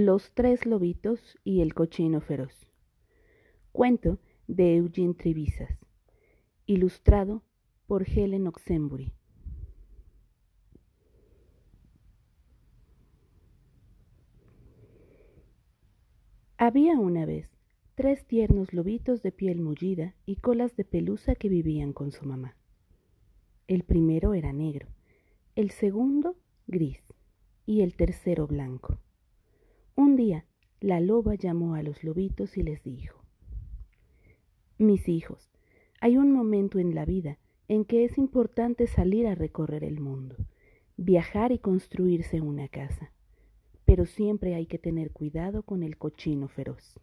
Los tres lobitos y el cochino feroz. Cuento de Eugene. Ilustrado por Helen Oxenbury. Había una vez tres tiernos lobitos de piel mullida y colas de pelusa que vivían con su mamá. El primero era negro, el segundo gris y el tercero blanco. Un día, la loba llamó a los lobitos y les dijo, Mis hijos, hay un momento en la vida en que es importante salir a recorrer el mundo, viajar y construirse una casa, pero siempre hay que tener cuidado con el cochino feroz.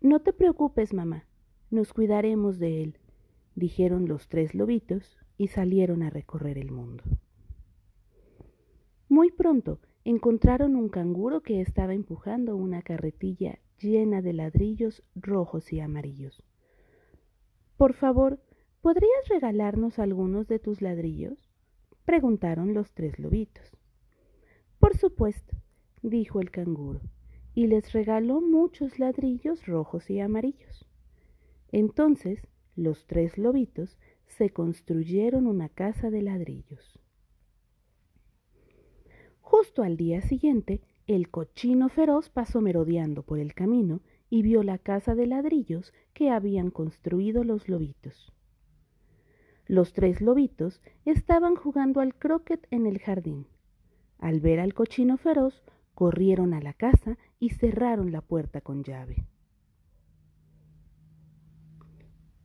No te preocupes, mamá, nos cuidaremos de él, dijeron los tres lobitos y salieron a recorrer el mundo. Muy pronto encontraron un canguro que estaba empujando una carretilla llena de ladrillos rojos y amarillos. Por favor, ¿podrías regalarnos algunos de tus ladrillos? preguntaron los tres lobitos. Por supuesto, dijo el canguro, y les regaló muchos ladrillos rojos y amarillos. Entonces los tres lobitos se construyeron una casa de ladrillos. Justo al día siguiente, el cochino feroz pasó merodeando por el camino y vio la casa de ladrillos que habían construido los lobitos. Los tres lobitos estaban jugando al croquet en el jardín. Al ver al cochino feroz, corrieron a la casa y cerraron la puerta con llave.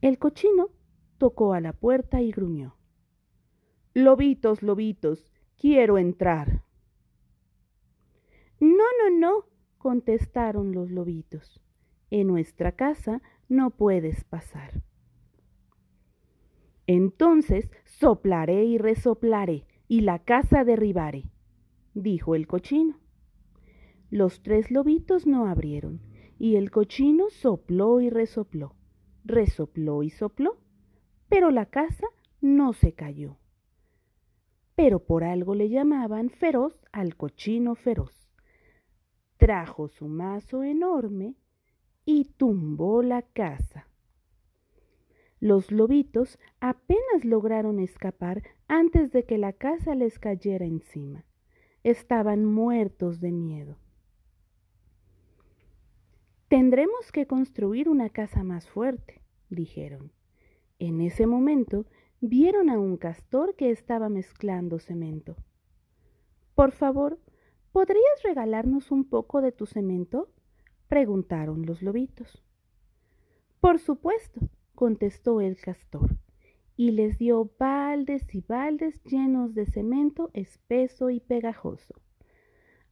El cochino tocó a la puerta y gruñó. Lobitos, lobitos, quiero entrar. No, no, no, contestaron los lobitos. En nuestra casa no puedes pasar. Entonces soplaré y resoplaré y la casa derribaré, dijo el cochino. Los tres lobitos no abrieron y el cochino sopló y resopló, resopló y sopló, pero la casa no se cayó. Pero por algo le llamaban feroz al cochino feroz trajo su mazo enorme y tumbó la casa. Los lobitos apenas lograron escapar antes de que la casa les cayera encima. Estaban muertos de miedo. Tendremos que construir una casa más fuerte, dijeron. En ese momento vieron a un castor que estaba mezclando cemento. Por favor, ¿Podrías regalarnos un poco de tu cemento? preguntaron los lobitos. Por supuesto, contestó el castor, y les dio baldes y baldes llenos de cemento espeso y pegajoso.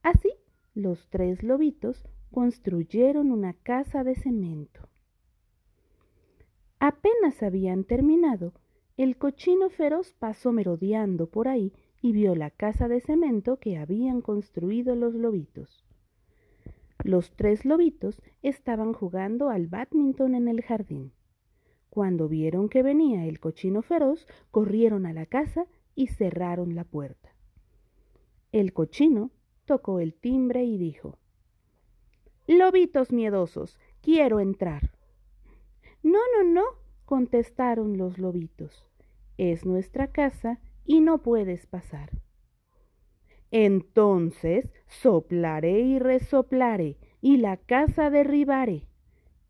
Así, los tres lobitos construyeron una casa de cemento. Apenas habían terminado, el cochino feroz pasó merodeando por ahí y vio la casa de cemento que habían construido los lobitos. Los tres lobitos estaban jugando al badminton en el jardín. Cuando vieron que venía el cochino feroz, corrieron a la casa y cerraron la puerta. El cochino tocó el timbre y dijo, Lobitos miedosos, quiero entrar. No, no, no, contestaron los lobitos. Es nuestra casa y no puedes pasar. Entonces soplaré y resoplaré y la casa derribaré,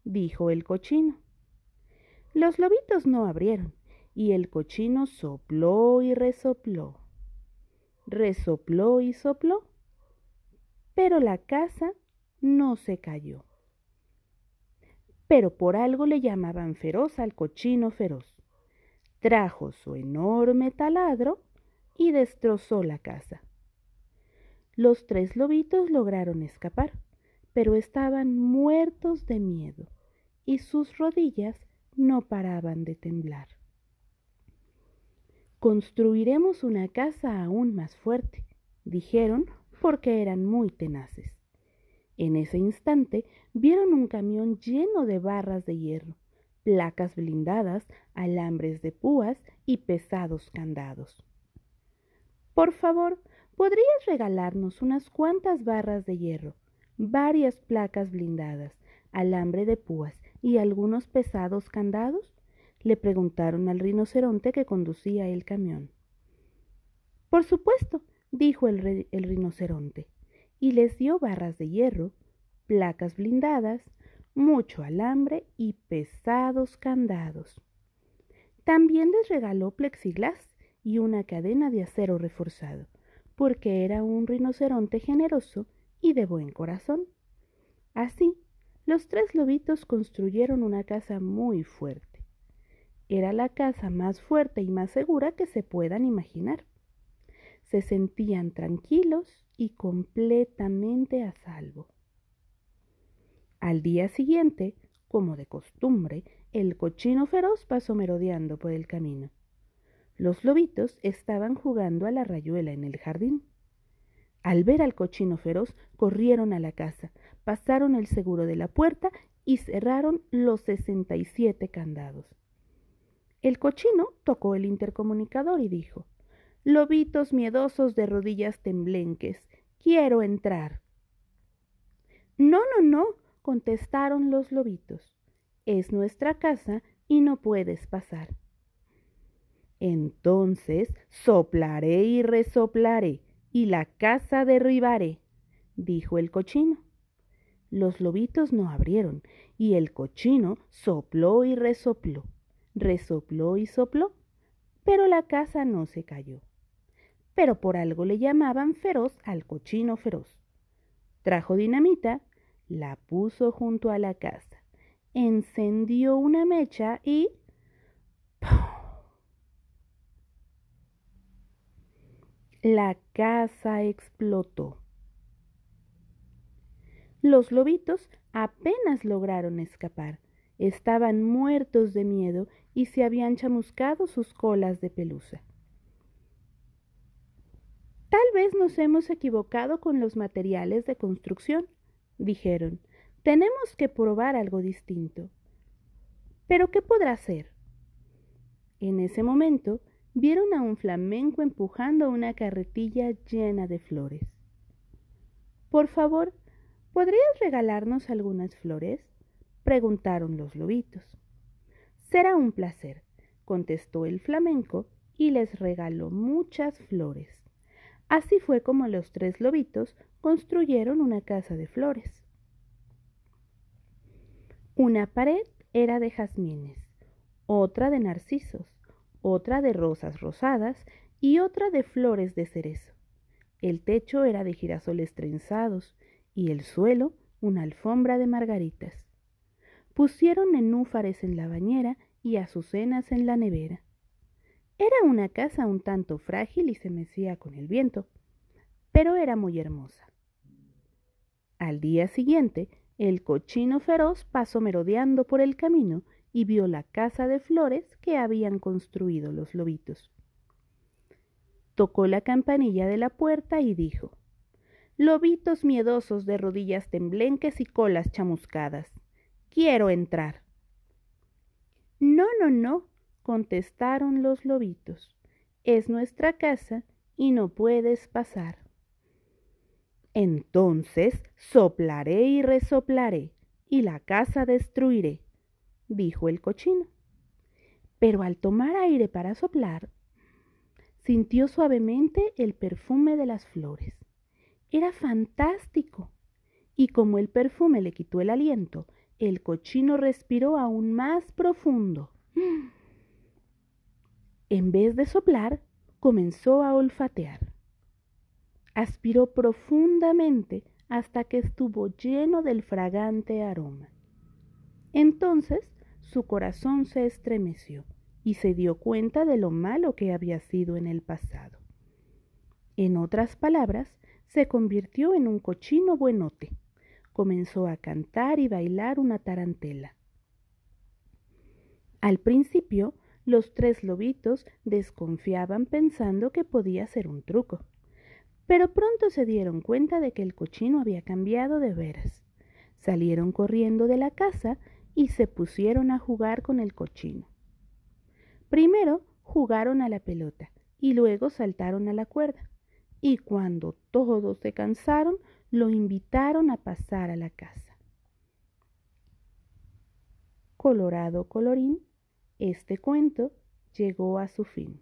dijo el cochino. Los lobitos no abrieron y el cochino sopló y resopló. Resopló y sopló, pero la casa no se cayó. Pero por algo le llamaban feroz al cochino feroz trajo su enorme taladro y destrozó la casa. Los tres lobitos lograron escapar, pero estaban muertos de miedo y sus rodillas no paraban de temblar. Construiremos una casa aún más fuerte, dijeron porque eran muy tenaces. En ese instante vieron un camión lleno de barras de hierro placas blindadas, alambres de púas y pesados candados. Por favor, ¿podrías regalarnos unas cuantas barras de hierro? varias placas blindadas, alambre de púas y algunos pesados candados? Le preguntaron al rinoceronte que conducía el camión. Por supuesto, dijo el, el rinoceronte, y les dio barras de hierro, placas blindadas, mucho alambre y pesados candados. También les regaló plexiglas y una cadena de acero reforzado, porque era un rinoceronte generoso y de buen corazón. Así, los tres lobitos construyeron una casa muy fuerte. Era la casa más fuerte y más segura que se puedan imaginar. Se sentían tranquilos y completamente a salvo. Al día siguiente, como de costumbre, el cochino feroz pasó merodeando por el camino. Los lobitos estaban jugando a la rayuela en el jardín. Al ver al cochino feroz, corrieron a la casa, pasaron el seguro de la puerta y cerraron los sesenta y siete candados. El cochino tocó el intercomunicador y dijo Lobitos miedosos de rodillas temblenques, quiero entrar. No, no, no, contestaron los lobitos. Es nuestra casa y no puedes pasar. Entonces soplaré y resoplaré y la casa derribaré, dijo el cochino. Los lobitos no abrieron y el cochino sopló y resopló, resopló y sopló, pero la casa no se cayó. Pero por algo le llamaban feroz al cochino feroz. Trajo dinamita la puso junto a la casa, encendió una mecha y... La casa explotó. Los lobitos apenas lograron escapar. Estaban muertos de miedo y se habían chamuscado sus colas de pelusa. Tal vez nos hemos equivocado con los materiales de construcción, dijeron, tenemos que probar algo distinto. ¿Pero qué podrá ser? En ese momento vieron a un flamenco empujando una carretilla llena de flores. Por favor, ¿podrías regalarnos algunas flores? preguntaron los lobitos. Será un placer, contestó el flamenco y les regaló muchas flores. Así fue como los tres lobitos construyeron una casa de flores. Una pared era de jazmines, otra de narcisos, otra de rosas rosadas y otra de flores de cerezo. El techo era de girasoles trenzados y el suelo una alfombra de margaritas. Pusieron nenúfares en la bañera y azucenas en la nevera. Era una casa un tanto frágil y se mecía con el viento, pero era muy hermosa. Al día siguiente, el cochino feroz pasó merodeando por el camino y vio la casa de flores que habían construido los lobitos. Tocó la campanilla de la puerta y dijo Lobitos miedosos de rodillas temblenques y colas chamuscadas. Quiero entrar. No, no, no, contestaron los lobitos. Es nuestra casa y no puedes pasar. Entonces soplaré y resoplaré y la casa destruiré, dijo el cochino. Pero al tomar aire para soplar, sintió suavemente el perfume de las flores. Era fantástico. Y como el perfume le quitó el aliento, el cochino respiró aún más profundo. En vez de soplar, comenzó a olfatear. Aspiró profundamente hasta que estuvo lleno del fragante aroma. Entonces su corazón se estremeció y se dio cuenta de lo malo que había sido en el pasado. En otras palabras, se convirtió en un cochino buenote. Comenzó a cantar y bailar una tarantela. Al principio, los tres lobitos desconfiaban pensando que podía ser un truco, pero pronto se dieron cuenta de que el cochino había cambiado de veras. Salieron corriendo de la casa y se pusieron a jugar con el cochino. Primero jugaron a la pelota y luego saltaron a la cuerda. Y cuando todos se cansaron, lo invitaron a pasar a la casa. Colorado colorín, este cuento llegó a su fin.